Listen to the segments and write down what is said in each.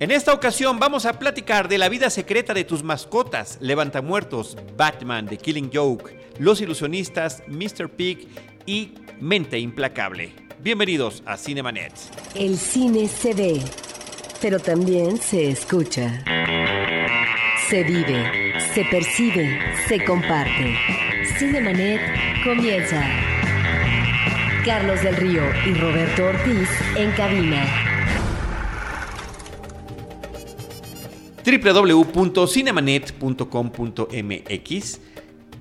En esta ocasión vamos a platicar de la vida secreta de tus mascotas, Levantamuertos, Batman, The Killing Joke, Los Ilusionistas, Mr. Pig y Mente Implacable. Bienvenidos a Cinemanet. El cine se ve, pero también se escucha. Se vive, se percibe, se comparte. Cinemanet comienza. Carlos del Río y Roberto Ortiz en cabina. www.cinemanet.com.mx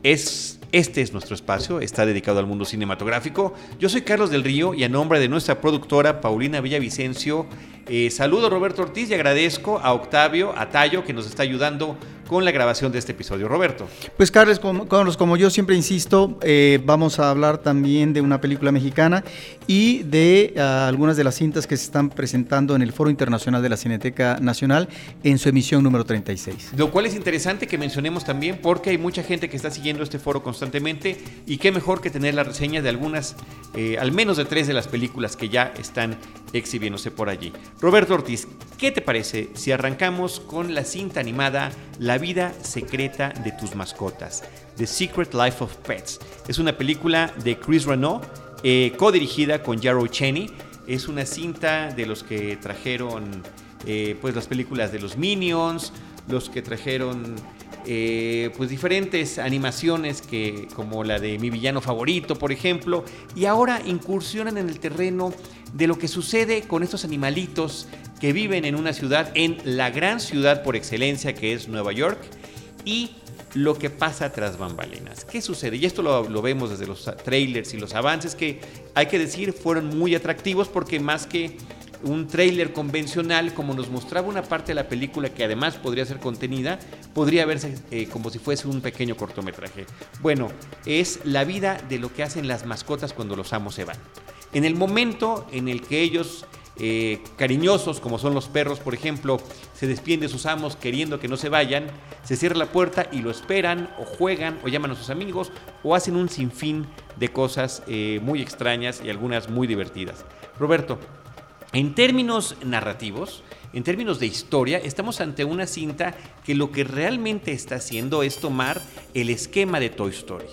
es este es nuestro espacio, está dedicado al mundo cinematográfico. Yo soy Carlos del Río y a nombre de nuestra productora Paulina Villavicencio, eh, saludo a Roberto Ortiz y agradezco a Octavio, a Tayo, que nos está ayudando con la grabación de este episodio. Roberto. Pues Carlos, como, Carlos, como yo siempre insisto, eh, vamos a hablar también de una película mexicana y de uh, algunas de las cintas que se están presentando en el Foro Internacional de la Cineteca Nacional en su emisión número 36. Lo cual es interesante que mencionemos también porque hay mucha gente que está siguiendo este foro constantemente y qué mejor que tener la reseña de algunas, eh, al menos de tres de las películas que ya están exhibiéndose por allí. Roberto Ortiz, ¿qué te parece si arrancamos con la cinta animada La vida secreta de tus mascotas? The Secret Life of Pets. Es una película de Chris Renault, eh, codirigida con Jarrow Cheney. Es una cinta de los que trajeron eh, pues las películas de los Minions, los que trajeron eh, pues diferentes animaciones que como la de mi villano favorito por ejemplo y ahora incursionan en el terreno de lo que sucede con estos animalitos que viven en una ciudad en la gran ciudad por excelencia que es Nueva York y lo que pasa tras bambalinas. ¿Qué sucede? Y esto lo, lo, vemos desde los trailers y los avances que hay que decir fueron muy atractivos porque más que un tráiler convencional, como nos mostraba una parte de la película que además podría ser contenida, podría verse eh, como si fuese un pequeño cortometraje. Bueno, es la vida de lo que hacen las mascotas cuando los amos se van. En el momento en el que ellos, eh, cariñosos como son los perros, por ejemplo, se despiden de sus amos queriendo que no se vayan, se cierra la puerta y lo esperan, o juegan, o llaman a sus amigos, o hacen un sinfín de cosas eh, muy extrañas y algunas muy divertidas. Roberto, en términos narrativos, en términos de historia, estamos ante una cinta que lo que realmente está haciendo es tomar el esquema de Toy Story.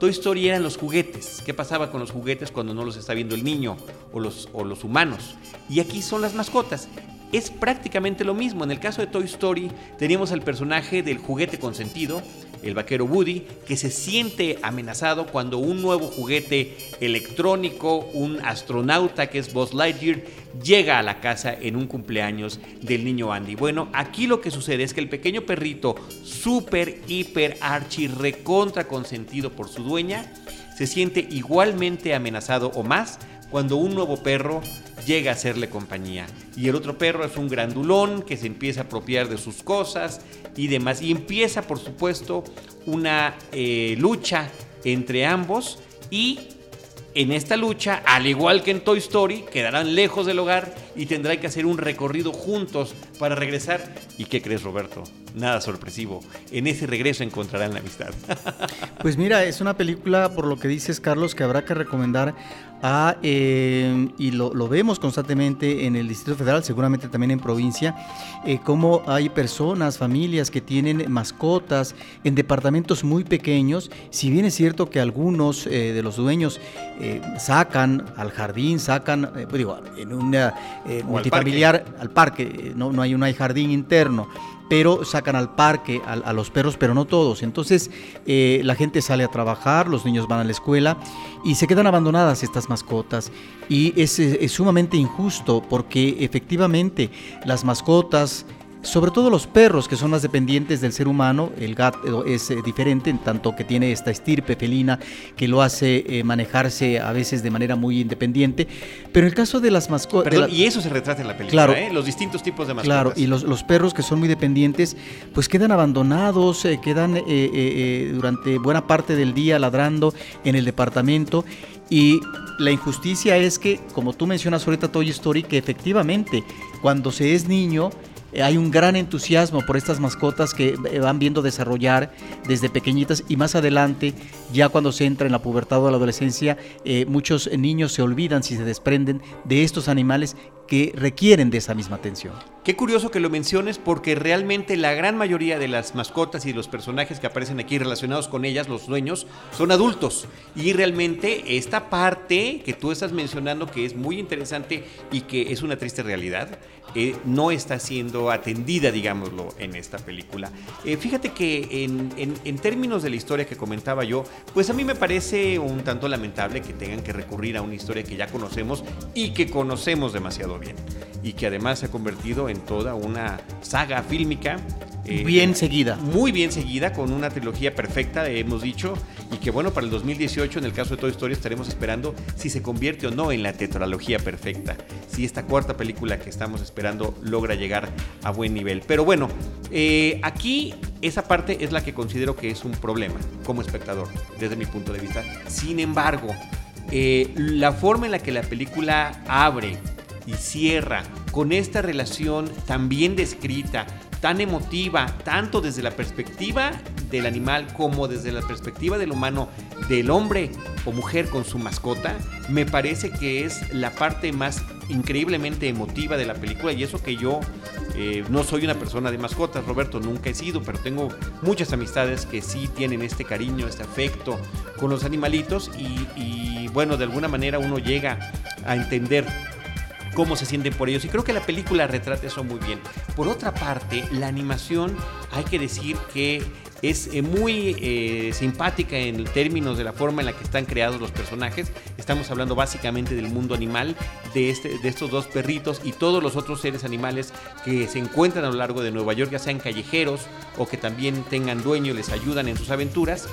Toy Story eran los juguetes. ¿Qué pasaba con los juguetes cuando no los está viendo el niño o los, humanos? Y aquí son las mascotas. Es prácticamente lo mismo. En el caso de Toy Story teníamos al personaje del juguete consentido, el vaquero Woody, que se siente amenazado cuando un nuevo juguete electrónico, un astronauta que es Buzz Lightyear, llega a la casa en un cumpleaños del niño Andy. Bueno, aquí lo que sucede es que el pequeño perrito, súper, hiper, archi, recontra consentido por su dueña, se siente igualmente amenazado o más cuando un nuevo perro llega a hacerle compañía. Y el otro perro es un grandulón que se empieza a apropiar de sus cosas y demás. Y empieza, por supuesto, una eh, lucha entre ambos y en esta lucha, al igual que en Toy Story, quedarán lejos del hogar y tendrán que hacer un recorrido juntos para regresar. ¿Y qué crees, Roberto? Nada sorpresivo. En ese regreso encontrarán la amistad. Pues mira, es una película, por lo que dices, Carlos, que habrá que recomendar a, eh, y lo, lo, vemos constantemente en el Distrito Federal, seguramente también en provincia, eh, cómo hay personas, familias que tienen mascotas en departamentos muy pequeños. Si bien es cierto que algunos eh, de los dueños sacan al jardín, sacan, digo, en una multifamiliar al parque, al parque no, no, hay, no hay jardín interno pero sacan al parque a, a, los perros, pero no todos. Entonces eh, la gente sale a trabajar, los niños van a la escuela y se quedan abandonadas estas mascotas. Y es, es sumamente injusto porque efectivamente las mascotas sobre todo los perros, que son más dependientes del ser humano, el gato es eh, diferente en tanto que tiene esta estirpe felina que lo hace eh, manejarse a veces de manera muy independiente. Pero en el caso de las mascotas... La... Y eso se retrata en la película, claro, ¿eh? los distintos tipos de mascotas. Claro, y los, los perros que son muy dependientes, pues quedan abandonados, eh, quedan durante buena parte del día ladrando en el departamento. Y la injusticia es que, como tú mencionas ahorita Toy Story, que efectivamente cuando se es niño, eh, hay un gran entusiasmo por estas mascotas que eh, van viendo desarrollar desde pequeñitas y más adelante, ya cuando se entra en la pubertad o la adolescencia, eh, muchos niños se olvidan si se desprenden de estos animales que requieren de esa misma atención. Qué curioso que lo menciones porque realmente la gran mayoría de las mascotas y los personajes que aparecen aquí relacionados con ellas, los dueños, son adultos. Y realmente esta parte que tú estás mencionando que es muy interesante y que es una triste realidad, eh, no está siendo atendida, digámoslo, en esta película. Eh, fíjate que en, términos de la historia que comentaba yo, pues a mí me parece un tanto lamentable que tengan que recurrir a una historia que ya conocemos y que conocemos demasiado bien. Y que además se ha convertido en toda una saga fílmica eh, bien seguida. Muy bien seguida, con una trilogía perfecta, hemos dicho, y que bueno, para el 2018, en el caso de Toy Story, estaremos esperando si se convierte o no en la tetralogía perfecta, si esta cuarta película que estamos esperando logra llegar a buen nivel. Pero bueno, eh, aquí esa parte es la que considero que es un problema como espectador, desde mi punto de vista. Sin embargo, eh, la forma en la que la película abre y cierra con esta relación tan bien descrita, tan emotiva, tanto desde la perspectiva del animal como desde la perspectiva del humano, del hombre o mujer con su mascota, me parece que es la parte más increíblemente emotiva de la película. Y eso que yo eh, no soy una persona de mascotas, Roberto, nunca he sido, pero tengo muchas amistades que sí tienen este cariño, este afecto con los animalitos y, y bueno, de alguna manera uno llega a entender cómo se sienten por ellos. Y creo que la película retrata eso muy bien. Por otra parte, la animación, hay que decir que es eh, muy eh, simpática en términos de la forma en la que están creados los personajes. Estamos hablando básicamente del mundo animal, de, este, de estos dos perritos y todos los otros seres animales que se encuentran a lo largo de Nueva York, ya sean callejeros o que también tengan dueño y les ayudan en sus aventuras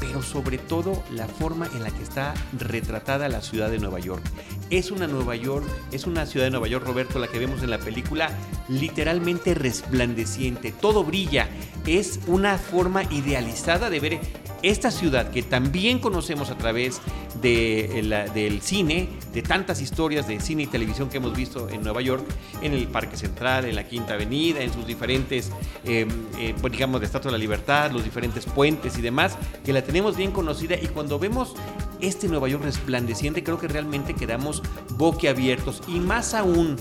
pero sobre todo la forma en la que está retratada la ciudad de Nueva York. Es una Nueva York, es una ciudad de Nueva York, Roberto, la que vemos en la película, literalmente resplandeciente, todo brilla, es una forma idealizada de ver esta ciudad que también conocemos a través de del cine, de tantas historias de cine y televisión que hemos visto en Nueva York, en el Parque Central, en la Quinta Avenida, en sus diferentes, em, eh, pues, digamos, de Estatua de la Libertad, los diferentes puentes y demás, que la tenemos bien conocida y cuando vemos este Nueva York resplandeciente, creo que realmente quedamos boquiabiertos. Y más aún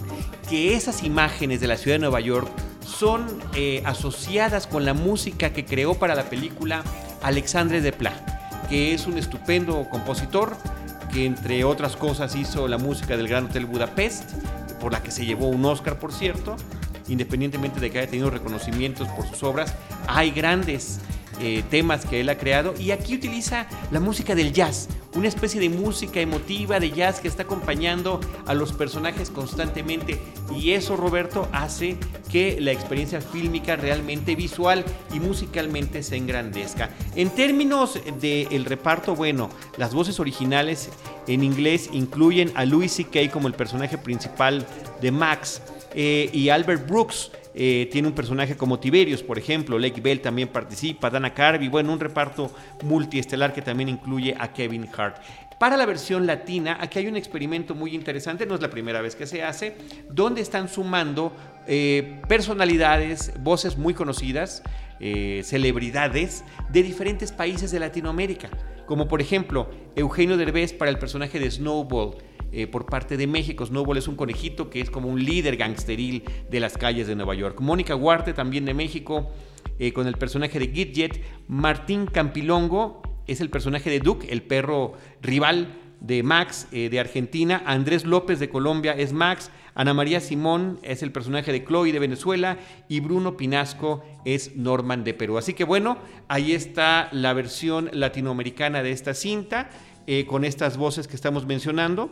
que esas imágenes de la ciudad de Nueva York son eh, asociadas con la música que creó para la película Alexandre Desplat, que es un estupendo compositor que entre otras cosas hizo la música del Gran Hotel Budapest, por la que se llevó un Oscar, por cierto, independientemente de que haya tenido reconocimientos por sus obras, hay grandes eh, temas que él ha creado y aquí utiliza la música del jazz, una especie de música emotiva de jazz que está acompañando a los personajes constantemente y eso Roberto hace que la experiencia fílmica realmente visual y musicalmente se engrandezca. En términos del reparto, bueno, las voces originales en inglés incluyen a Louis C.K. como el personaje principal de Max eh, y Albert Brooks eh, tiene un personaje como Tiberius, por ejemplo, Lake Bell también participa, Dana Carvey, bueno, un reparto multiestelar que también incluye a Kevin Hart. Para la versión latina, aquí hay un experimento muy interesante, no es la primera vez que se hace, donde están sumando eh, personalidades, voces muy conocidas, eh, celebridades de diferentes países de Latinoamérica, como por ejemplo Eugenio Derbez para el personaje de Snowball, eh, por parte de México. Snowball es un conejito que es como un líder gangsteril de las calles de Nueva York. Mónica Huarte, también de México, eh, con el personaje de Gidget. Martín Campilongo es el personaje de Duke, el perro rival de Max de Argentina. Andrés López de Colombia es Max. Ana María Simón es el personaje de Chloe de Venezuela y Bruno Pinasco es Norman de Perú. Así que bueno, ahí está la versión latinoamericana de esta cinta con estas voces que estamos mencionando.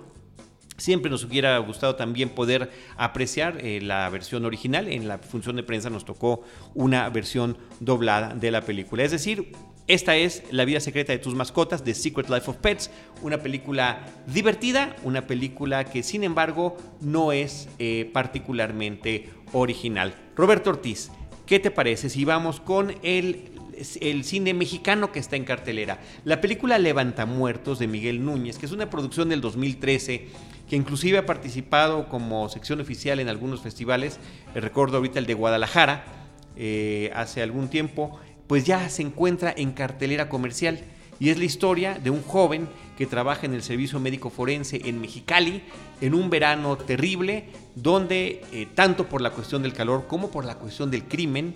Siempre nos hubiera gustado también poder apreciar eh, la versión original. En la función de prensa nos tocó una versión doblada de la película. Es decir, esta es La vida secreta de tus mascotas, The Secret Life of Pets, una película divertida, una película que sin embargo no es eh, particularmente original. Roberto Ortiz, ¿qué te parece si vamos con el el cine mexicano que está en cartelera. La película Levanta Muertos de Miguel Núñez, que es una producción del 2013 que inclusive ha participado como sección oficial en algunos festivales, recuerdo ahorita el de Guadalajara, hace algún tiempo, pues ya se encuentra en cartelera comercial. Y es la historia de un joven que trabaja en el servicio médico forense en Mexicali en un verano terrible, donde eh, tanto por la cuestión del calor como por la cuestión del crimen,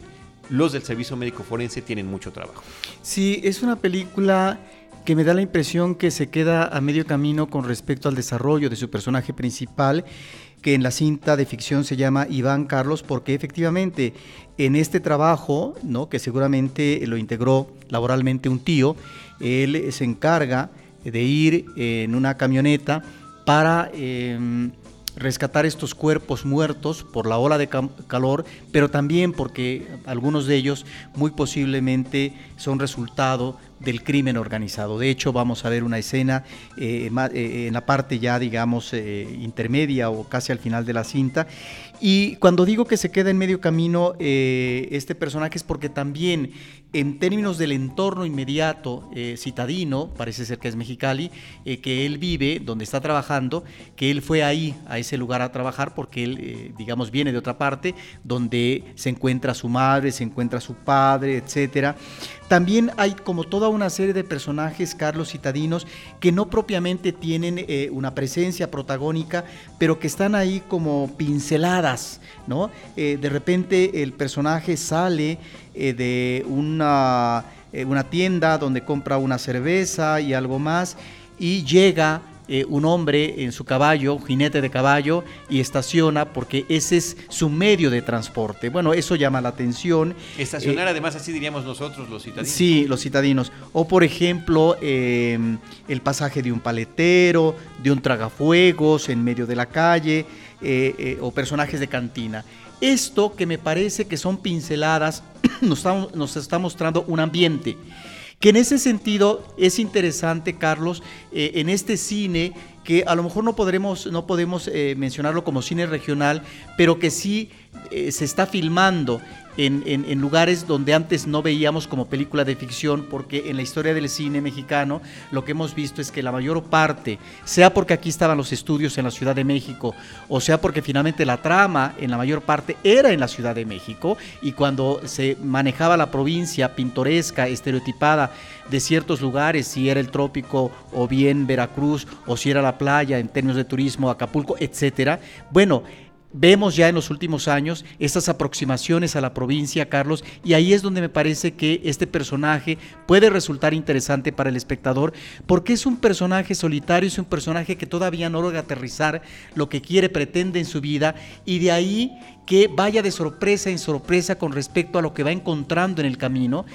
los del servicio médico forense tienen mucho trabajo. Sí, es una película que me da la impresión que se queda a medio camino con respecto al desarrollo de su personaje principal que en la cinta de ficción se llama Iván Carlos, porque efectivamente en este trabajo, ¿no? que seguramente lo integró laboralmente un tío, él se encarga de ir en una camioneta para em, rescatar estos cuerpos muertos por la ola de calor, pero también porque algunos de ellos muy posiblemente son resultado del crimen organizado. De hecho, vamos a ver una escena eh, eh, en la parte ya, digamos, eh, intermedia o casi al final de la cinta. Y cuando digo que se queda en medio camino este personaje es porque también en términos del entorno inmediato citadino, parece ser que es Mexicali, que él vive, donde está trabajando, que él fue ahí, a ese lugar a trabajar, porque él, digamos, viene de otra parte, donde se encuentra su madre, se encuentra su padre, etcétera. También hay como toda una serie de personajes, Carlos citadinos, que no propiamente tienen eh, una presencia protagónica, pero que están ahí como pinceladas, ¿no? Eh, de repente el personaje sale eh, de una, una tienda donde compra una cerveza y algo más y llega eh, un hombre en su caballo, jinete de caballo, y estaciona porque ese es su medio de transporte. Bueno, eso llama la atención. Estacionar, eh, además, así diríamos nosotros los citadinos. Sí, los citadinos. O, por ejemplo, em, el pasaje de un paletero, de un tragafuegos en medio de la calle, eh, o personajes de cantina. Esto que me parece que son pinceladas, nos nos está mostrando un ambiente que en ese sentido es interesante, Carlos, eh, en este cine que a lo mejor no podremos, no podemos eh, mencionarlo como cine regional, pero que sí eh, se está filmando en, lugares donde antes no veíamos como película de ficción, porque en la historia del cine mexicano lo que hemos visto es que la mayor parte, sea porque aquí estaban los estudios en la Ciudad de México, o sea porque finalmente la trama en la mayor parte era en la Ciudad de México, y cuando se manejaba la provincia pintoresca, estereotipada de ciertos lugares, si era el trópico o bien Veracruz, o si era la playa en términos de turismo, Acapulco, etcétera, bueno, Vemos ya en los últimos años estas aproximaciones a la provincia, Carlos, y ahí es donde me parece que este personaje puede resultar interesante para el espectador, porque es un personaje solitario, es un personaje que todavía no logra aterrizar lo que quiere, pretende en su vida, y de ahí que vaya de sorpresa en sorpresa con respecto a lo que va encontrando en el camino.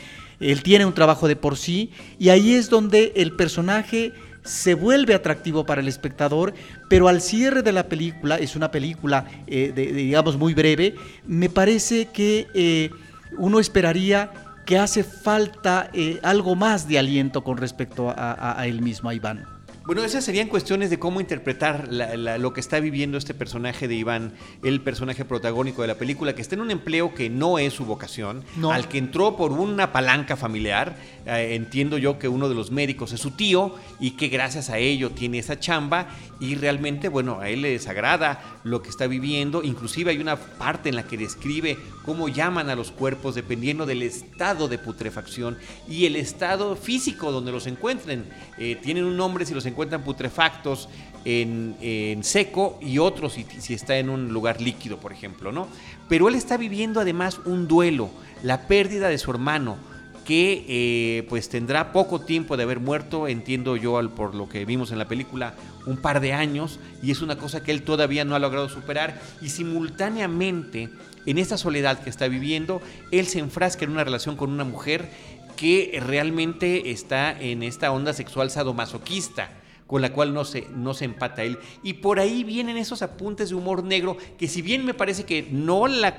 Él tiene un trabajo de por sí, y ahí es donde el personaje se vuelve atractivo para el espectador, pero al cierre de la película, es una película, eh, digamos, muy breve, me parece que eh, uno esperaría que hace falta eh, algo más de aliento con respecto a, a él mismo, a Iván. Bueno, esas serían cuestiones de cómo interpretar lo que está viviendo este personaje de Iván, el personaje protagónico de la película, que está en un empleo que no es su vocación, al que entró por una palanca familiar. Eh, entiendo yo que uno de los médicos es su tío y que gracias a ello tiene esa chamba y realmente, bueno, a él le desagrada lo que está viviendo. Inclusive hay una parte en la que describe cómo llaman a los cuerpos dependiendo del estado de putrefacción y el estado físico donde los encuentren. Eh, tienen un nombre si los encuentran putrefactos en, seco y otros si, está en un lugar líquido, por ejemplo, ¿no? Pero él está viviendo además un duelo, la pérdida de su hermano, que eh, pues tendrá poco tiempo de haber muerto, entiendo yo al, por lo que vimos en la película, un par de años, y es una cosa que él todavía no ha logrado superar, y simultáneamente, en esta soledad que está viviendo, él se enfrasca en una relación con una mujer que realmente está en esta onda sexual sadomasoquista con la cual no se, no se empata él. Y por ahí vienen esos apuntes de humor negro que si bien me parece que no, la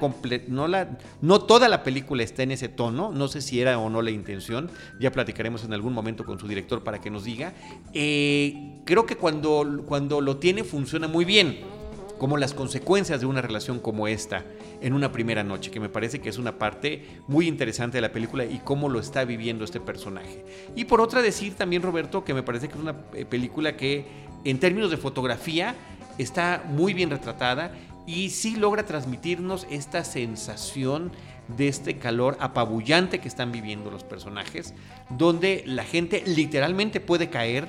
no, la, no toda la película está en ese tono, no sé si era o no la intención, ya platicaremos en algún momento con su director para que nos diga, eh, creo que cuando, cuando lo tiene funciona muy bien como las consecuencias de una relación como esta en una primera noche, que me parece que es una parte muy interesante de la película y cómo lo está viviendo este personaje. Y por otra decir también, Roberto, que me parece que es una eh, película que en términos de fotografía está muy bien retratada y sí logra transmitirnos esta sensación de este calor apabullante que están viviendo los personajes, donde la gente literalmente puede caer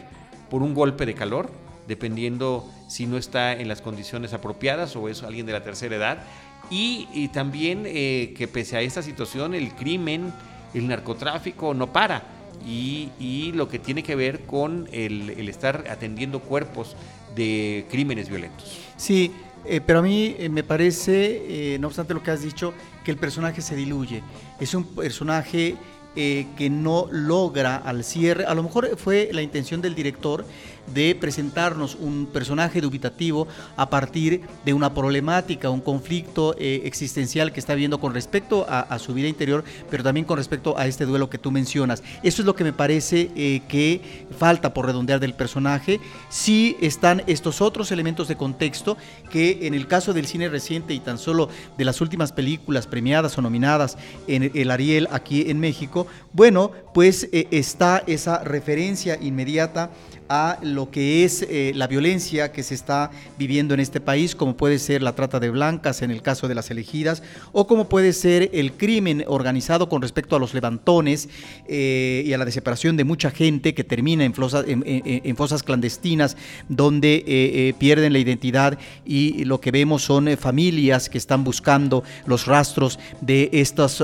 por un golpe de calor, dependiendo si no está en las condiciones apropiadas o es alguien de la tercera edad. Y, también eh, que pese a esta situación el crimen, el narcotráfico no para. Y, lo que tiene que ver con el, estar atendiendo cuerpos de crímenes violentos. Sí, eh, pero a mí eh, me parece, no obstante lo que has dicho, que el personaje se diluye. Es un personaje que no logra al cierre, a lo mejor fue la intención del director de presentarnos un personaje dubitativo a partir de una problemática, un conflicto eh, existencial que está viendo con respecto a, su vida interior, pero también con respecto a este duelo que tú mencionas. Eso es lo que me parece eh, que falta por redondear del personaje. Sí están estos otros elementos de contexto que en el caso del cine reciente y tan solo de las últimas películas premiadas o nominadas en el Ariel aquí en México, bueno, pues eh, está esa referencia inmediata a lo que es eh, la violencia que se está viviendo en este país, como puede ser la trata de blancas en el caso de las elegidas, o como puede ser el crimen organizado con respecto a los levantones eh, y a la desesperación de mucha gente que termina en, fosas clandestinas donde eh, pierden la identidad y lo que vemos son familias que están buscando los rastros de estos,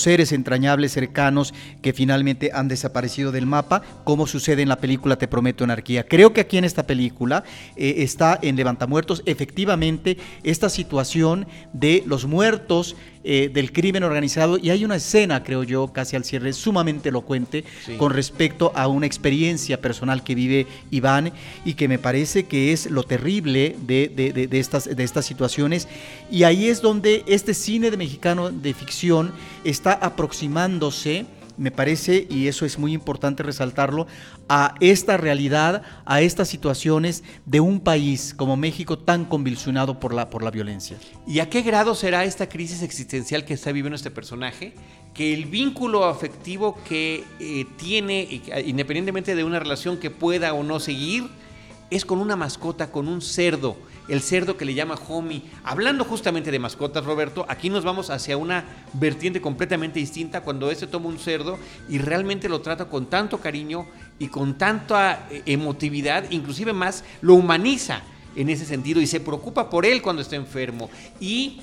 seres entrañables cercanos que finalmente han desaparecido del mapa, como sucede la película Te Prometo Anarquía. Creo que aquí en esta película eh, está en Levantamuertos efectivamente esta situación de los muertos eh, del crimen organizado y hay una escena, creo yo, casi al cierre, sumamente elocuente con respecto a una experiencia personal que vive Iván y que me parece que es lo terrible de, de, estas, de estas situaciones. Y ahí es donde este cine de mexicano de ficción está aproximándose me parece, y eso es muy importante resaltarlo, a esta realidad, a estas situaciones de un país como México tan convulsionado por la, por la violencia. ¿Y a qué grado será esta crisis existencial que está viviendo este personaje? Que el vínculo afectivo que eh, tiene, independientemente de una relación que pueda o no seguir, es con una mascota, con un cerdo el cerdo que le llama homie. Hablando justamente de mascotas, Roberto, aquí nos vamos hacia una vertiente completamente distinta cuando este toma un cerdo y realmente lo trata con tanto cariño y con tanta eh, emotividad, inclusive más, lo humaniza en ese sentido y se preocupa por él cuando está enfermo y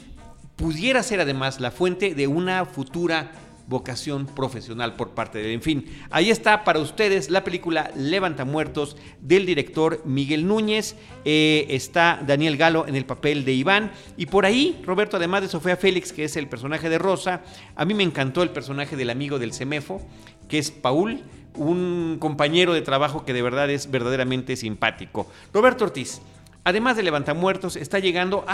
pudiera ser además la fuente de una futura vocación profesional por parte de. En fin, ahí está para ustedes la película Levanta Muertos del director Miguel Núñez. Eh, está Daniel Galo en el papel de Iván. Y por ahí, Roberto, además de Sofía Félix, que es el personaje de Rosa, a mí me encantó el personaje del amigo del Semefo, que es Paul, un compañero de trabajo que de verdad es verdaderamente simpático. Roberto Ortiz además de Levantamuertos, está llegando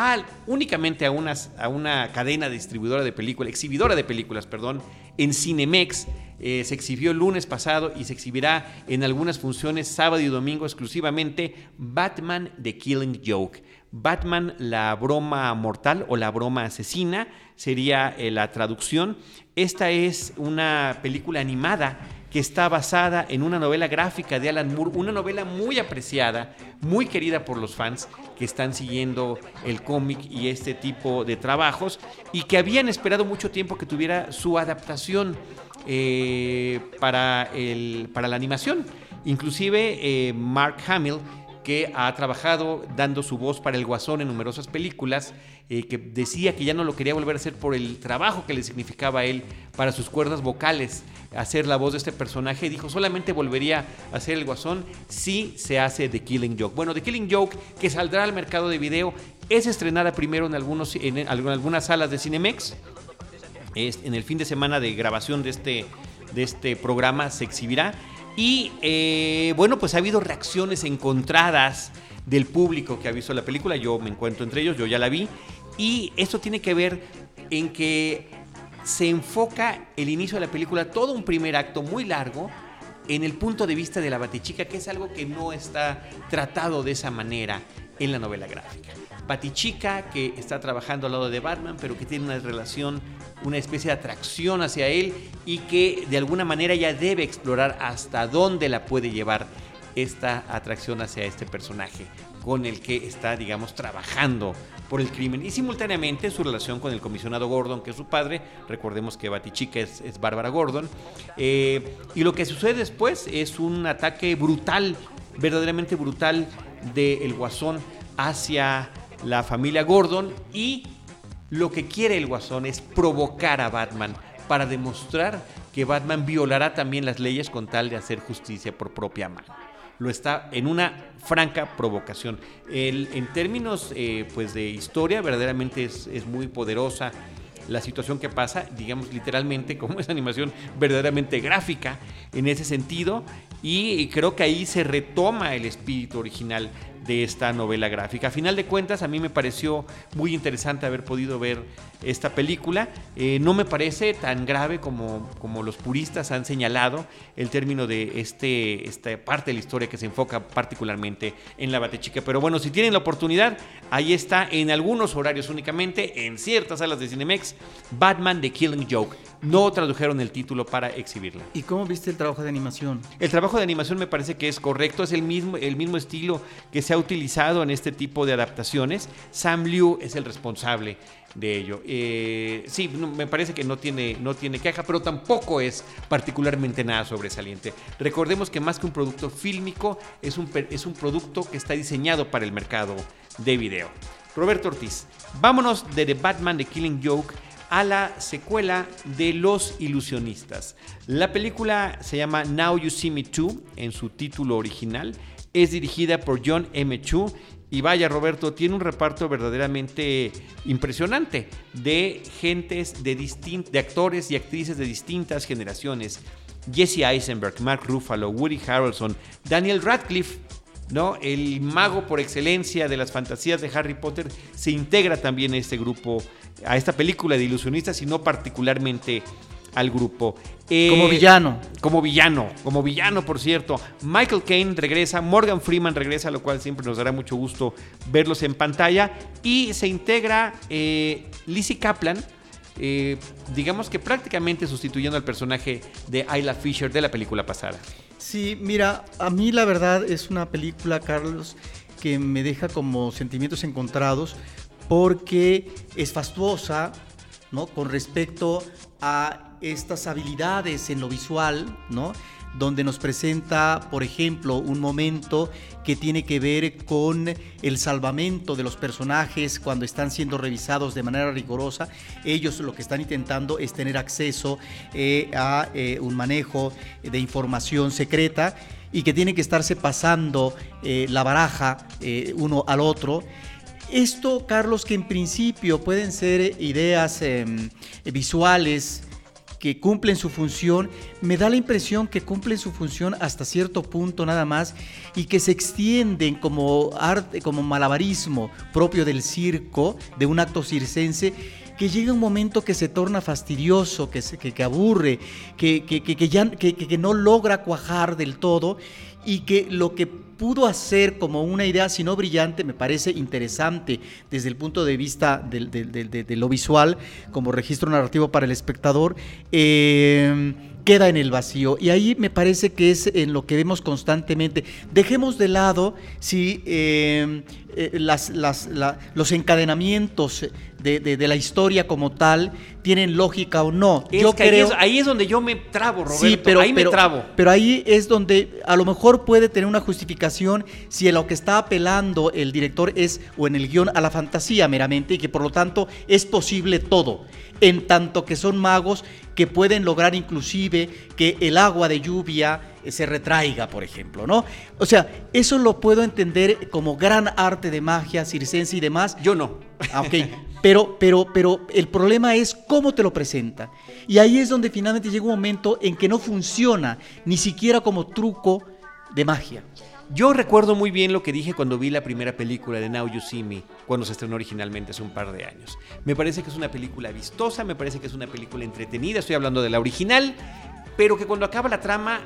únicamente a una cadena distribuidora de películas, exhibidora de películas, perdón, en Cinemex. Eh, se exhibió el lunes pasado y se exhibirá en algunas funciones sábado y domingo exclusivamente Batman The Killing Joke. Batman la broma mortal o la broma asesina sería eh, la traducción. Esta es una película animada que está basada en una novela gráfica de Alan Moore, una novela muy apreciada, muy querida por los fans que están siguiendo el cómic y este tipo de trabajos y que habían esperado mucho tiempo que tuviera su adaptación eh, para, el, para la animación. Inclusive eh, Mark Hamill que ha trabajado dando su voz para el Guasón en numerosas películas, eh, que decía que ya no lo quería volver a hacer por el trabajo que le significaba a él para sus cuerdas vocales hacer la voz de este personaje. Dijo, solamente volvería a hacer el Guasón si se hace The Killing Joke. Bueno, The Killing Joke, que saldrá al mercado de video, es estrenada primero en, algunos, en, algunas salas de Cinemex. Es, en el fin de semana de grabación de este, de este programa se exhibirá y eh, bueno, pues ha habido reacciones encontradas del público que ha visto la película. Yo me encuentro entre ellos, yo ya la vi. Y esto tiene que ver en que se enfoca el inicio de la película, todo un primer acto muy largo, en el punto de vista de la batichica, que es algo que no está tratado de esa manera en la novela gráfica. Batichica, que está trabajando al lado de Batman, pero que tiene una relación, una especie de atracción hacia él y que de alguna manera ya debe explorar hasta dónde la puede llevar esta atracción hacia este personaje con el que está, digamos, trabajando por el crimen y simultáneamente su relación con el comisionado Gordon, que es su padre. Recordemos que Batichica es, es Bárbara Gordon. Eh, y lo que sucede después es un ataque brutal, verdaderamente brutal, del Guasón hacia la familia Gordon y lo que quiere el Guasón es provocar a Batman para demostrar que Batman violará también las leyes con tal de hacer justicia por propia mano. Lo está en una franca provocación. El, en términos eh, pues de historia, verdaderamente es, es muy poderosa la situación que pasa, digamos literalmente, como es animación verdaderamente gráfica en ese sentido, y creo que ahí se retoma el espíritu original de esta novela gráfica. A final de cuentas, a mí me pareció muy interesante haber podido ver esta película. Eh, no me parece tan grave como, como los puristas han señalado el término de este, esta parte de la historia que se enfoca particularmente en la Batechica. Pero bueno, si tienen la oportunidad, ahí está en algunos horarios únicamente, en ciertas salas de Cinemex, Batman The Killing Joke. No tradujeron el título para exhibirla. ¿Y cómo viste el trabajo de animación? El trabajo de animación me parece que es correcto, es el mismo, el mismo estilo que se ha utilizado en este tipo de adaptaciones. Sam Liu es el responsable de ello. Eh, sí, me parece que no tiene, no tiene queja, pero tampoco es particularmente nada sobresaliente. Recordemos que más que un producto fílmico, es un, es un producto que está diseñado para el mercado de video. Roberto Ortiz, vámonos de The Batman The Killing Joke a la secuela de Los Ilusionistas. La película se llama Now You See Me Too en su título original. Es dirigida por John M. Chu y vaya Roberto, tiene un reparto verdaderamente impresionante de gentes, de, de actores y actrices de distintas generaciones. Jesse Eisenberg, Mark Ruffalo, Woody Harrelson, Daniel Radcliffe, ¿no? El mago por excelencia de las fantasías de Harry Potter se integra también a este grupo, a esta película de ilusionistas y no particularmente al grupo. Eh, como villano. Como villano, como villano, por cierto. Michael Caine regresa, Morgan Freeman regresa, lo cual siempre nos dará mucho gusto verlos en pantalla. Y se integra eh, Lizzie Kaplan, eh, digamos que prácticamente sustituyendo al personaje de Ayla Fisher de la película pasada. Sí, mira, a mí la verdad es una película, Carlos, que me deja como sentimientos encontrados porque es fastuosa, ¿no? Con respecto a estas habilidades en lo visual, ¿no? donde nos presenta, por ejemplo, un momento que tiene que ver con el salvamento de los personajes cuando están siendo revisados de manera rigurosa. Ellos lo que están intentando es tener acceso eh, a eh, un manejo de información secreta y que tiene que estarse pasando eh, la baraja uno al otro. Esto, Carlos, que en principio pueden ser ideas em, visuales, que cumplen su función, me da la impresión que cumplen su función hasta cierto punto nada más y que se extienden como arte, como malabarismo propio del circo, de un acto circense que llega un momento que se torna fastidioso, que, se, que, aburre, que, que, ya, que, no logra cuajar del todo y que lo que pudo hacer como una idea, si no brillante, me parece interesante desde el punto de vista de, lo visual, como registro narrativo para el espectador, eh, queda en el vacío. Y ahí me parece que es en lo que vemos constantemente. Dejemos de lado si eh, eh, los encadenamientos de, la historia como tal tienen lógica o no. yo creo, ahí, es, donde yo me trabo, Roberto. Sí, pero, ahí me trabo. Pero ahí es donde a lo mejor puede tener una justificación si lo que está apelando el director es, o en el guion, a la fantasía meramente, y que por lo tanto es posible todo. En tanto que son magos que pueden lograr inclusive que el agua de lluvia eh, se retraiga, por ejemplo, ¿no? O sea, eso lo puedo entender como gran arte de magia circense y demás. Yo no. Ah, ok. Pero, pero, pero el problema es cómo te lo presenta. Y ahí es donde finalmente llega un momento en que no funciona, ni siquiera como truco de magia. Yo recuerdo muy bien lo que dije cuando vi la primera película de Now You See Me, cuando se estrenó originalmente hace un par de años. Me parece que es una película vistosa, me parece que es una película entretenida, estoy hablando de la original, pero que cuando acaba la trama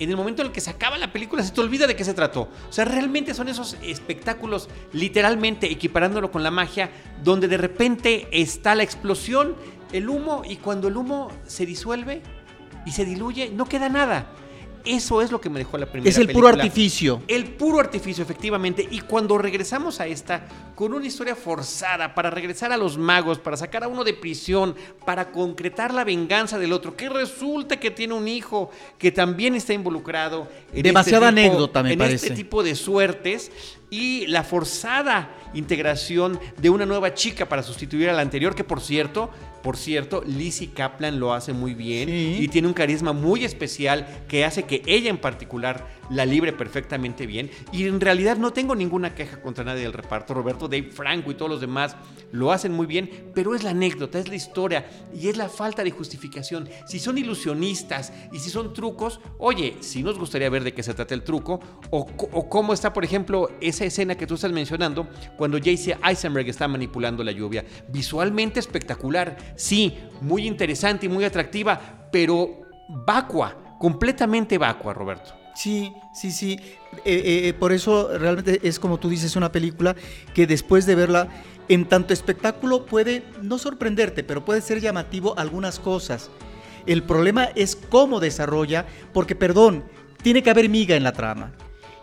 en el momento en el que se acaba la película se te olvida de qué se trató. O sea, realmente son esos espectáculos, literalmente equiparándolo con la magia, donde de repente está la explosión, el humo, y cuando el humo se disuelve y se diluye, no queda nada. Eso es lo que me dejó la primera Es el puro artificio. El puro artificio, efectivamente. Y cuando regresamos a esta, con una historia forzada, para regresar a los magos, para sacar a uno de prisión, para concretar la venganza del otro, que resulta que tiene un hijo que también está involucrado. En Demasiada este anécdota, me en parece. este tipo de suertes y la forzada integración de una nueva chica para sustituir a la anterior, que por cierto, por cierto, Lizzie Kaplan lo hace muy bien y tiene un carisma muy especial que hace que ella en particular la libre perfectamente bien. Y en realidad no tengo ninguna queja contra nadie del reparto. Roberto, Dave Franco y todos los demás lo hacen muy bien, pero es la anécdota, es la historia y es la falta de justificación. Si son ilusionistas y si son trucos, oye, si nos gustaría ver de qué se trata el truco o, cómo está, por ejemplo, esa escena que tú estás mencionando cuando J.C. Eisenberg está manipulando la lluvia. Visualmente espectacular, sí, muy interesante y muy atractiva, pero vacua, completamente vacua, Roberto. Sí, sí, sí. Eh, eh, eh, por eso realmente es como tú dices, una película que después de verla, en tanto espectáculo puede no sorprenderte, pero puede ser llamativo algunas cosas. El problema es cómo desarrolla, porque perdón, tiene que haber miga en la trama.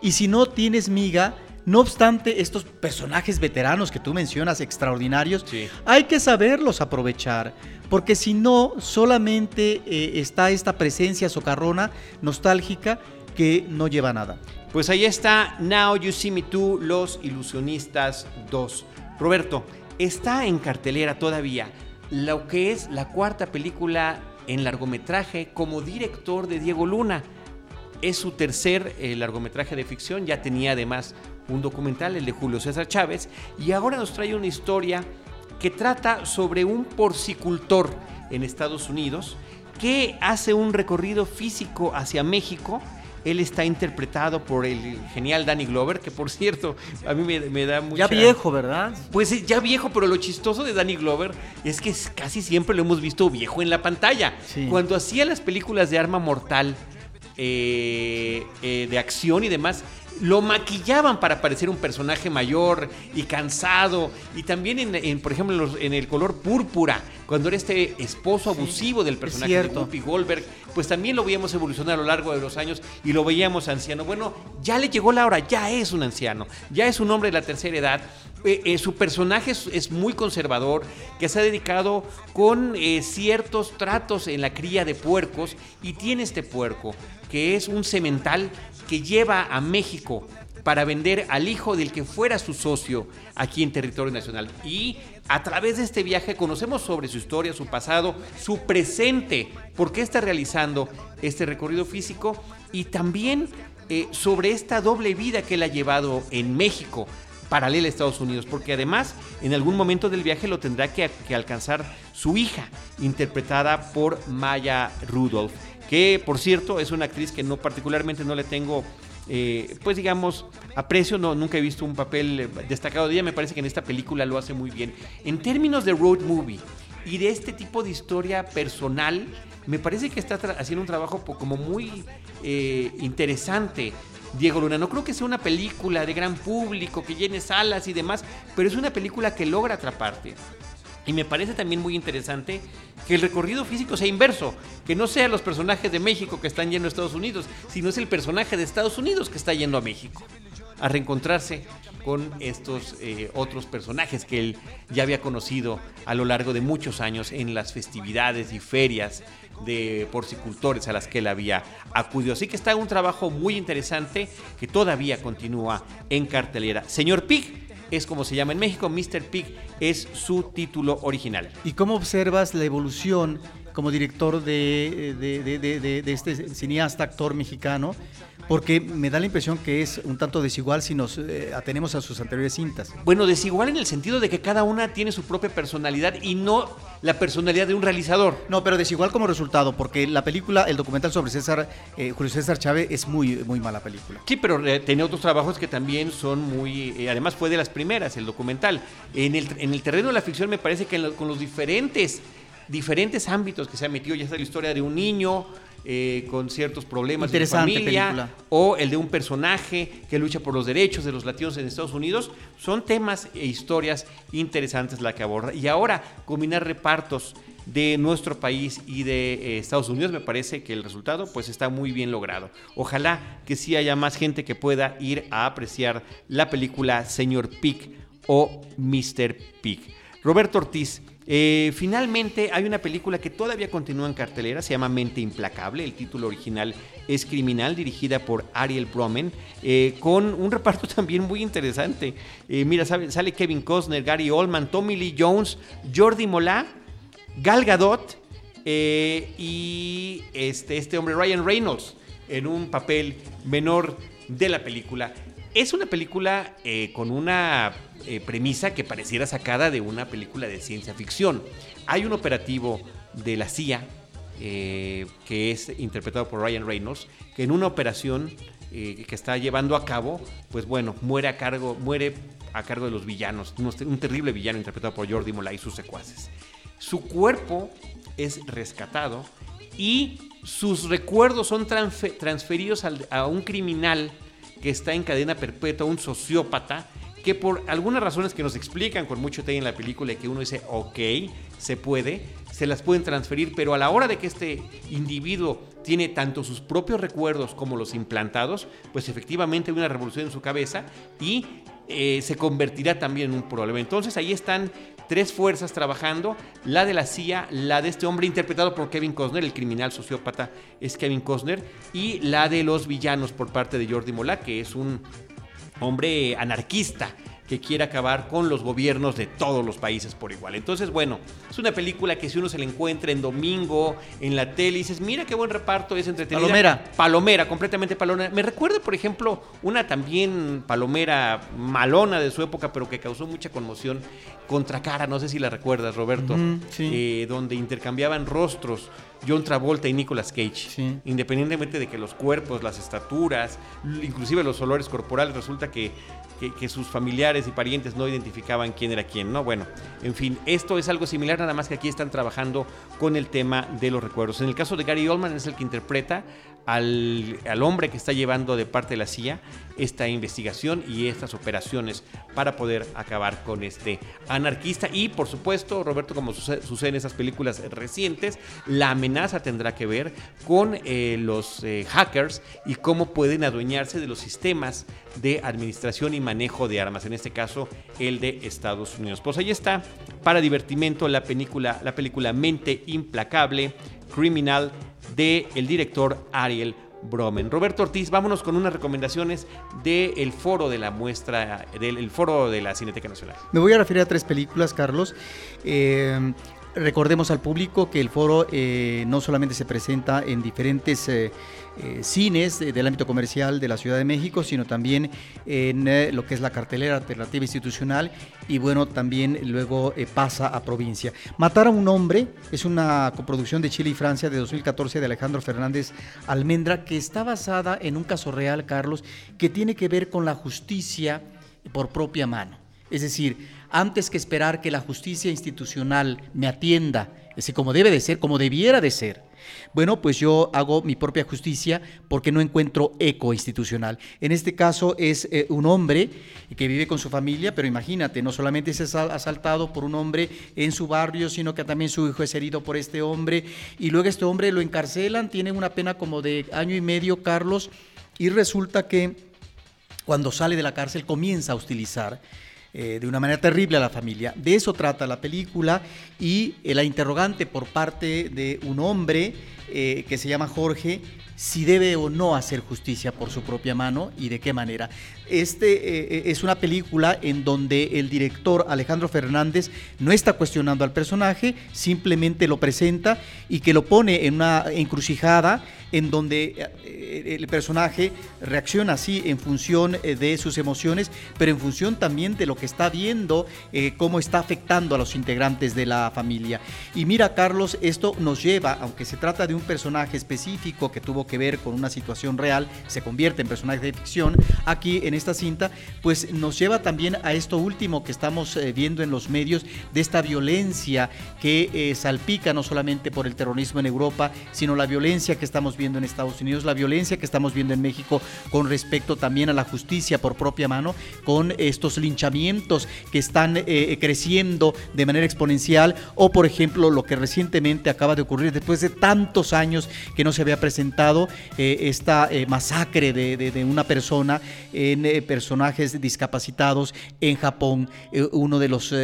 Y si no tienes miga, no obstante, estos personajes veteranos que tú mencionas, extraordinarios, hay que saberlos aprovechar, porque si no, solamente está esta presencia socarrona, nostálgica, que no lleva nada. Pues ahí está Now You See Me Too, Los Ilusionistas 2. Roberto, está en cartelera todavía lo que es la cuarta película en largometraje como director de Diego Luna. Es su tercer eh, largometraje de ficción, ya tenía además un documental, el de Julio César Chávez, y ahora nos trae una historia que trata sobre un porcicultor en Estados Unidos que hace un recorrido físico hacia México él está interpretado por el genial Danny Glover, que por cierto, a mí me, da mucha... Ya viejo, ¿verdad? Pues ya viejo, pero lo chistoso de Danny Glover es que casi siempre lo hemos visto viejo en la pantalla. Cuando hacía las películas de Arma Mortal, eh, eh, de acción y demás, lo maquillaban para parecer un personaje mayor y cansado. Y también, en, por ejemplo, en, el color púrpura, cuando era este esposo abusivo del personaje de Whoopi Goldberg, pues también lo veíamos evolucionar a lo largo de los años y lo veíamos anciano. Bueno, ya le llegó la hora, ya es un anciano, ya es un hombre de la tercera edad. Eh, eh, su personaje es, muy conservador, que se ha dedicado con eh, ciertos tratos en la cría de puercos y tiene este puerco, que es un semental que lleva a México para vender al hijo del que fuera su socio aquí en territorio nacional. Y a través de este viaje conocemos sobre su historia, su pasado, su presente, por qué está realizando este recorrido físico y también sobre esta doble vida que él ha llevado en México, paralela a Estados Unidos, porque además en algún momento del viaje lo tendrá que, que alcanzar su hija, interpretada por Maya Rudolph que por cierto es una actriz que no particularmente no le tengo eh, pues digamos, aprecio, no, nunca he visto un papel eh, destacado de ella, me parece que en esta película lo hace muy bien. En términos de road movie y de este tipo de historia personal, me parece que está haciendo un trabajo como muy eh, interesante. Diego Luna, no creo que sea una película de gran público que llene salas y demás, pero es una película que logra atraparte. Y me parece también muy interesante que el recorrido físico sea inverso, que no sean los personajes de México que están yendo a Estados Unidos, sino es el personaje de Estados Unidos que está yendo a México, a reencontrarse con estos eh, otros personajes que él ya había conocido a lo largo de muchos años en las festividades y ferias de porcicultores a las que él había acudido. Así que está un trabajo muy interesante que todavía continúa en cartelera. Señor Pig, es como se llama en México, Mr. Pig es su título original. ¿Y cómo observas la evolución como director de, de, este cineasta, actor mexicano? Porque me da la impresión que es un tanto desigual si nos eh, atenemos a sus anteriores cintas. Bueno, desigual en el sentido de que cada una tiene su propia personalidad y no la personalidad de un realizador. No, pero desigual como resultado, porque la película, el documental sobre César, eh, Julio César Chávez es muy, muy mala película. Sí, pero eh, tiene otros trabajos que también son muy, además fue de las primeras, el documental. En el, en el terreno de la ficción me parece que con los diferentes diferentes ámbitos que se ha metido, ya está la historia de un niño eh, con ciertos problemas de familia o el de un personaje que lucha por los derechos de los latinos en Estados Unidos, son temas e historias interesantes la que aborda. Y ahora combinar repartos de nuestro país y de eh, Estados Unidos. Me parece que el resultado pues está muy bien logrado. Ojalá que sí haya más gente que pueda ir a apreciar la película Señor Pig o Mr. Pig. Roberto Ortiz, eh, finalmente hay una película que todavía continúa en cartelera, se llama Mente Implacable, el título original es Criminal, dirigida por Ariel Bromen, eh, con un reparto también muy interesante. Eh, mira, sale Kevin Costner, Gary Oldman, Tommy Lee Jones, Jordi Mola, Gal Gadot y este, este hombre Ryan Reynolds en un papel menor de la película. Es una película con una eh, premisa que pareciera sacada de una película de ciencia ficción. Hay un operativo de la CIA eh, que es interpretado por Ryan Reynolds, que en una operación eh, que está llevando a cabo, pues bueno, muere a cargo, muere a cargo de los villanos, un, terrible villano interpretado por Jordi Mola y sus secuaces. Su cuerpo es rescatado y sus recuerdos son transferidos a un criminal que está en cadena perpetua, un sociópata, que por algunas razones que nos explican con mucho detalle en la película y que uno dice, ok, se puede, se las pueden transferir, pero a la hora de que este individuo tiene tanto sus propios recuerdos como los implantados, pues efectivamente hay una revolución en su cabeza y eh, se convertirá también en un problema. Entonces ahí están tres fuerzas trabajando, la de la CIA, la de este hombre interpretado por Kevin Costner, el criminal sociópata es Kevin Costner, y la de los villanos por parte de Jordi Mola, que es un hombre anarquista que quiere acabar con los gobiernos de todos los países por igual. Entonces, bueno, es una película que si uno se la encuentra en domingo, en la tele, y dices, mira qué buen reparto, es entretenida. Palomera. Palomera, completamente palomera. Me recuerda, por ejemplo, una también palomera malona de su época, pero que causó mucha conmoción, Contra Cara, no sé si la recuerdas, Roberto, eh, donde intercambiaban rostros John Travolta y Nicolas Cage. Independientemente de que los cuerpos, las estaturas, inclusive los olores corporales, resulta que, que, sus familiares y parientes no identificaban quién era quién, ¿no? Bueno, en fin, esto es algo similar, nada más que aquí están trabajando con el tema de los recuerdos. En el caso de Gary Oldman es el que interpreta al, al, hombre que está llevando de parte de la CIA esta investigación y estas operaciones para poder acabar con este anarquista. Y por supuesto, Roberto, como sucede, en esas películas recientes, la amenaza tendrá que ver con eh, los eh, hackers y cómo pueden adueñarse de los sistemas de administración y manejo de armas, en este caso el de Estados Unidos. Pues ahí está, para divertimento, la película, la película Mente Implacable, Criminal del el director Ariel Bromen. Roberto Ortiz, vámonos con unas recomendaciones del foro de la muestra, del foro de la Cineteca Nacional. Me voy a referir a tres películas, Carlos. Eh, recordemos al público que el foro eh, no solamente se presenta en diferentes eh, eh, cines del ámbito comercial de la Ciudad de México, sino también en eh, lo que es la cartelera alternativa institucional y bueno, también luego eh, pasa a provincia. Matar a un hombre es una coproducción de Chile y Francia de 2014 de Alejandro Fernández Almendra que está basada en un caso real, Carlos, que tiene que ver con la justicia por propia mano. Es decir, antes que esperar que la justicia institucional me atienda, es como debe de ser, como debiera de ser, bueno, pues yo hago mi propia justicia porque no encuentro eco institucional. En este caso es eh, un hombre que vive con su familia, pero imagínate, no solamente es asaltado por un hombre en su barrio, sino que también su hijo es herido por este hombre y luego este hombre lo encarcelan, tiene una pena como de año y medio, Carlos, y resulta que cuando sale de la cárcel comienza a hostilizar eh, de una manera terrible a la familia. De eso trata la película y eh, la interrogante por parte de un hombre eh, que se llama Jorge si debe o no hacer justicia por su propia mano y de qué manera. Este es una película en donde el director Alejandro Fernández no está cuestionando al personaje, simplemente lo presenta y que lo pone en una encrucijada en donde eh, el personaje reacciona así en función eh, de sus emociones, pero en función también de lo que está viendo, eh, cómo está afectando a los integrantes de la familia. Y mira, Carlos, esto nos lleva, aunque se trata de un personaje específico que tuvo que ver con una situación real, se convierte en personaje de ficción, aquí en esta cinta, pues nos lleva también a esto último que estamos viendo en los medios, de esta violencia que salpica no solamente por el terrorismo en Europa, sino la violencia que estamos viendo en Estados Unidos, la violencia que estamos viendo en México con respecto también a la justicia por propia mano, con estos linchamientos que están eh, creciendo de manera exponencial, o por ejemplo lo que recientemente acaba de ocurrir después de tantos años que no se había presentado eh, esta eh, masacre de, de, una persona en personajes discapacitados en Japón, uno de los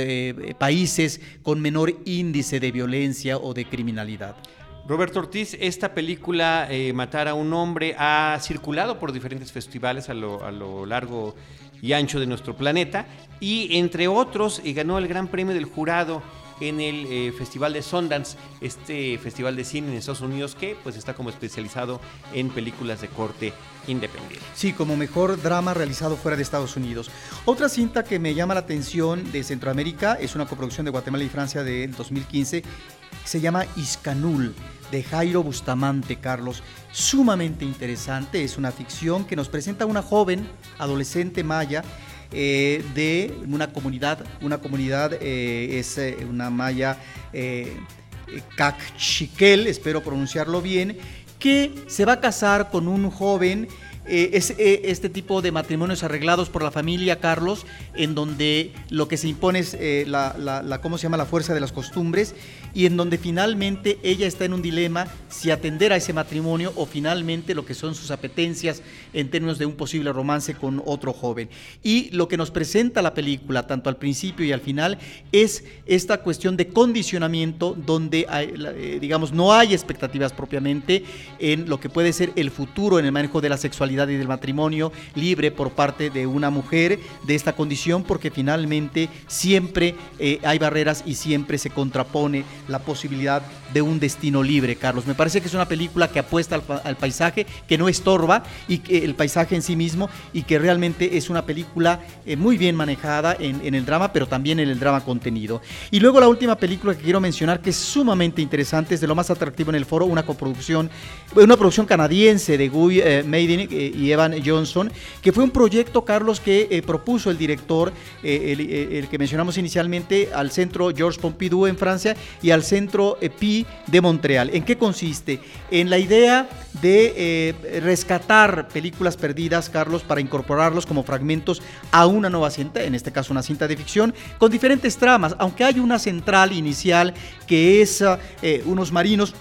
países con menor índice de violencia o de criminalidad. Roberto Ortiz, esta película, eh, Matar a un hombre, ha circulado por diferentes festivales a lo, largo y ancho de nuestro planeta y entre otros eh, ganó el Gran Premio del Jurado en el eh, Festival de Sundance, este festival de cine en Estados Unidos que pues está como especializado en películas de corte independiente. Sí, como mejor drama realizado fuera de Estados Unidos. Otra cinta que me llama la atención de Centroamérica es una coproducción de Guatemala y Francia del 2015 se llama Iscanul de Jairo Bustamante, Carlos. Sumamente interesante, es una ficción que nos presenta a una joven adolescente maya eh, de una comunidad, una comunidad eh, es eh, una maya eh, espero pronunciarlo bien, que se va a casar con un joven es este tipo de matrimonios arreglados por la familia Carlos, en donde lo que se impone es la, la, ¿cómo se llama?, la fuerza de las costumbres y en donde finalmente ella está en un dilema si atender a ese matrimonio o finalmente lo que son sus apetencias en términos de un posible romance con otro joven. Y lo que nos presenta la película, tanto al principio y al final, es esta cuestión de condicionamiento donde, eh, digamos, no hay expectativas propiamente en lo que puede ser el futuro en el manejo de la sexualidad y del matrimonio libre por parte de una mujer de esta condición, porque finalmente siempre eh, hay barreras y siempre se contrapone la posibilidad de un destino libre, Carlos. Me parece que es una película que apuesta al, paisaje, que no estorba y que el paisaje en sí mismo y que realmente es una película eh, muy bien manejada en, el drama, pero también en el drama contenido. Y luego la última película que quiero mencionar, que es sumamente interesante, es de lo más atractivo en el foro, una coproducción, una producción canadiense de Guy eh, Maiden eh, y Evan Johnson, que fue un proyecto, Carlos, que propuso el director, el, el que mencionamos inicialmente, al centro Georges Pompidou en Francia y al centro EPI de Montreal. ¿En qué consiste? En la idea de eh, rescatar películas perdidas, Carlos, para incorporarlos como fragmentos a una nueva cinta, en este caso una cinta de ficción, con diferentes tramas, aunque hay una central inicial que es eh, unos marinos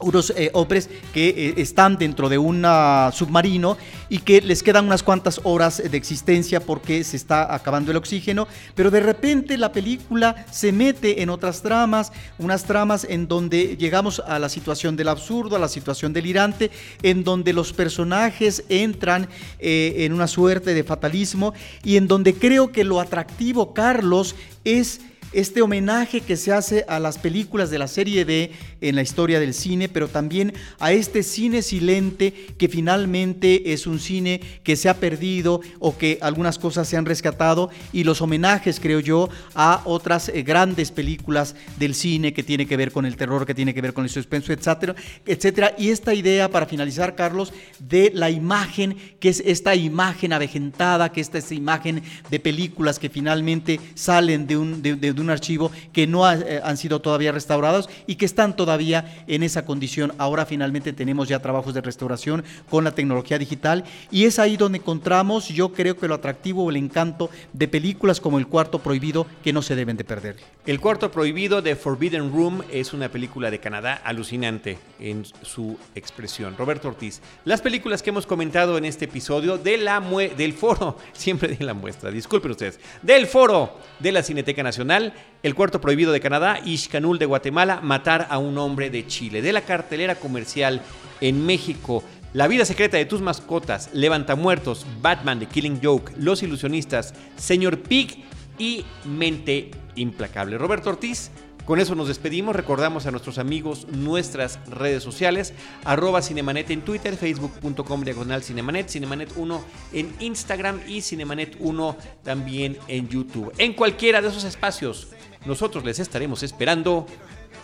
unos eh, hombres que eh, están dentro de un submarino y que les quedan unas cuantas horas de existencia porque se está acabando el oxígeno, pero de repente la película se mete en otras tramas, unas tramas en donde llegamos a la situación del absurdo, a la situación delirante, en donde los personajes entran eh, en una suerte de fatalismo y en donde creo que lo atractivo, Carlos, es este homenaje que se hace a las películas de la serie B en la historia del cine, pero también a este cine silente que finalmente es un cine que se ha perdido o que algunas cosas se han rescatado y los homenajes, creo yo, a otras eh, grandes películas del cine que tiene que ver con el terror, que tiene que ver con el suspenso, etcétera, etcétera. Y esta idea, para finalizar, Carlos, de la imagen, que es esta imagen avejentada, que esta, esta imagen de películas que finalmente salen de un, de un archivo que no eh, han sido todavía restaurados y que están todavía en esa condición. Ahora finalmente tenemos ya trabajos de restauración con la tecnología digital y es ahí donde encontramos, yo creo que lo atractivo o el encanto de películas como El Cuarto Prohibido que no se deben de perder. El Cuarto Prohibido de Forbidden Room es una película de Canadá alucinante en su expresión. Roberto Ortiz, las películas que hemos comentado en este episodio del foro, siempre de la muestra, disculpen ustedes, del foro de la Cineteca Nacional el cuarto prohibido de Canadá, Ishkanul de Guatemala, Matar a un hombre de Chile. De la cartelera comercial en México, La vida secreta de tus mascotas, Levanta Muertos, Batman de Killing Joke, Los ilusionistas, Señor Pig y Mente Implacable. Roberto Ortiz, con eso nos despedimos. Recordamos a nuestros amigos nuestras redes sociales, arroba Cinemanet en Twitter, facebook.com diagonal Cinemanet, Cinemanet1 en Instagram y Cinemanet1 también en YouTube. En cualquiera de esos espacios, nosotros les estaremos esperando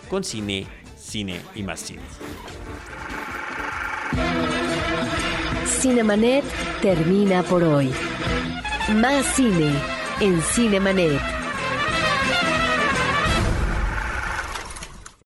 con cine, cine y más cine. Cinemanet termina por hoy. Más cine en Cinemanet.